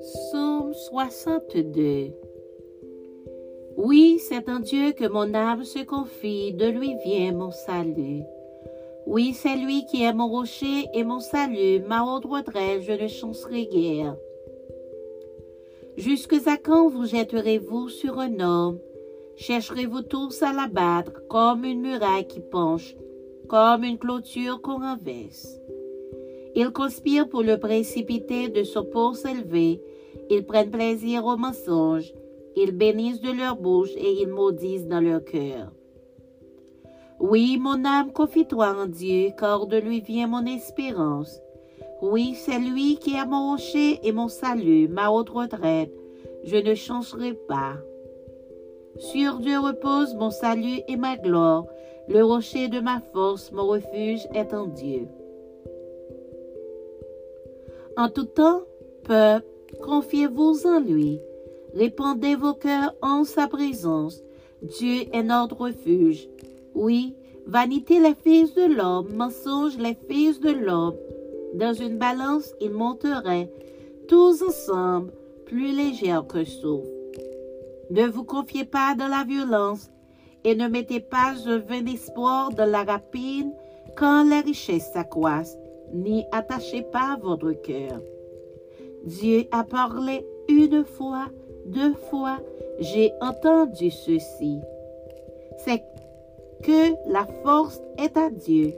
Psaume 62 Oui, c'est en Dieu que mon âme se confie, de lui vient mon salut. Oui, c'est lui qui est mon rocher et mon salut, ma haute redresse, je ne chancerai guère. Jusque à quand vous jetterez-vous sur un homme? Chercherez-vous tous à l'abattre comme une muraille qui penche, comme une clôture qu'on renverse? Ils conspirent pour le précipiter de son port élevé. Ils prennent plaisir au mensonge. Ils bénissent de leur bouche et ils maudissent dans leur cœur. Oui, mon âme, confie-toi en Dieu, car de lui vient mon espérance. Oui, c'est lui qui est mon rocher et mon salut, ma haute retraite. Je ne changerai pas. Sur Dieu repose mon salut et ma gloire. Le rocher de ma force, mon refuge est en Dieu. En tout temps, peuple, confiez-vous en lui. Répandez vos cœurs en sa présence. Dieu est notre refuge. Oui, vanité les fils de l'homme, mensonge les fils de l'homme. Dans une balance, ils monteraient, tous ensemble, plus légers que sauf. Ne vous confiez pas dans la violence et ne mettez pas un vain espoir dans la rapine quand les richesses s'accroissent n'y attachez pas votre cœur. Dieu a parlé une fois, deux fois, j'ai entendu ceci. C'est que la force est à Dieu.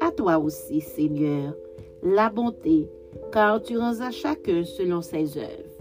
À toi aussi, Seigneur, la bonté, car tu rends à chacun selon ses œuvres.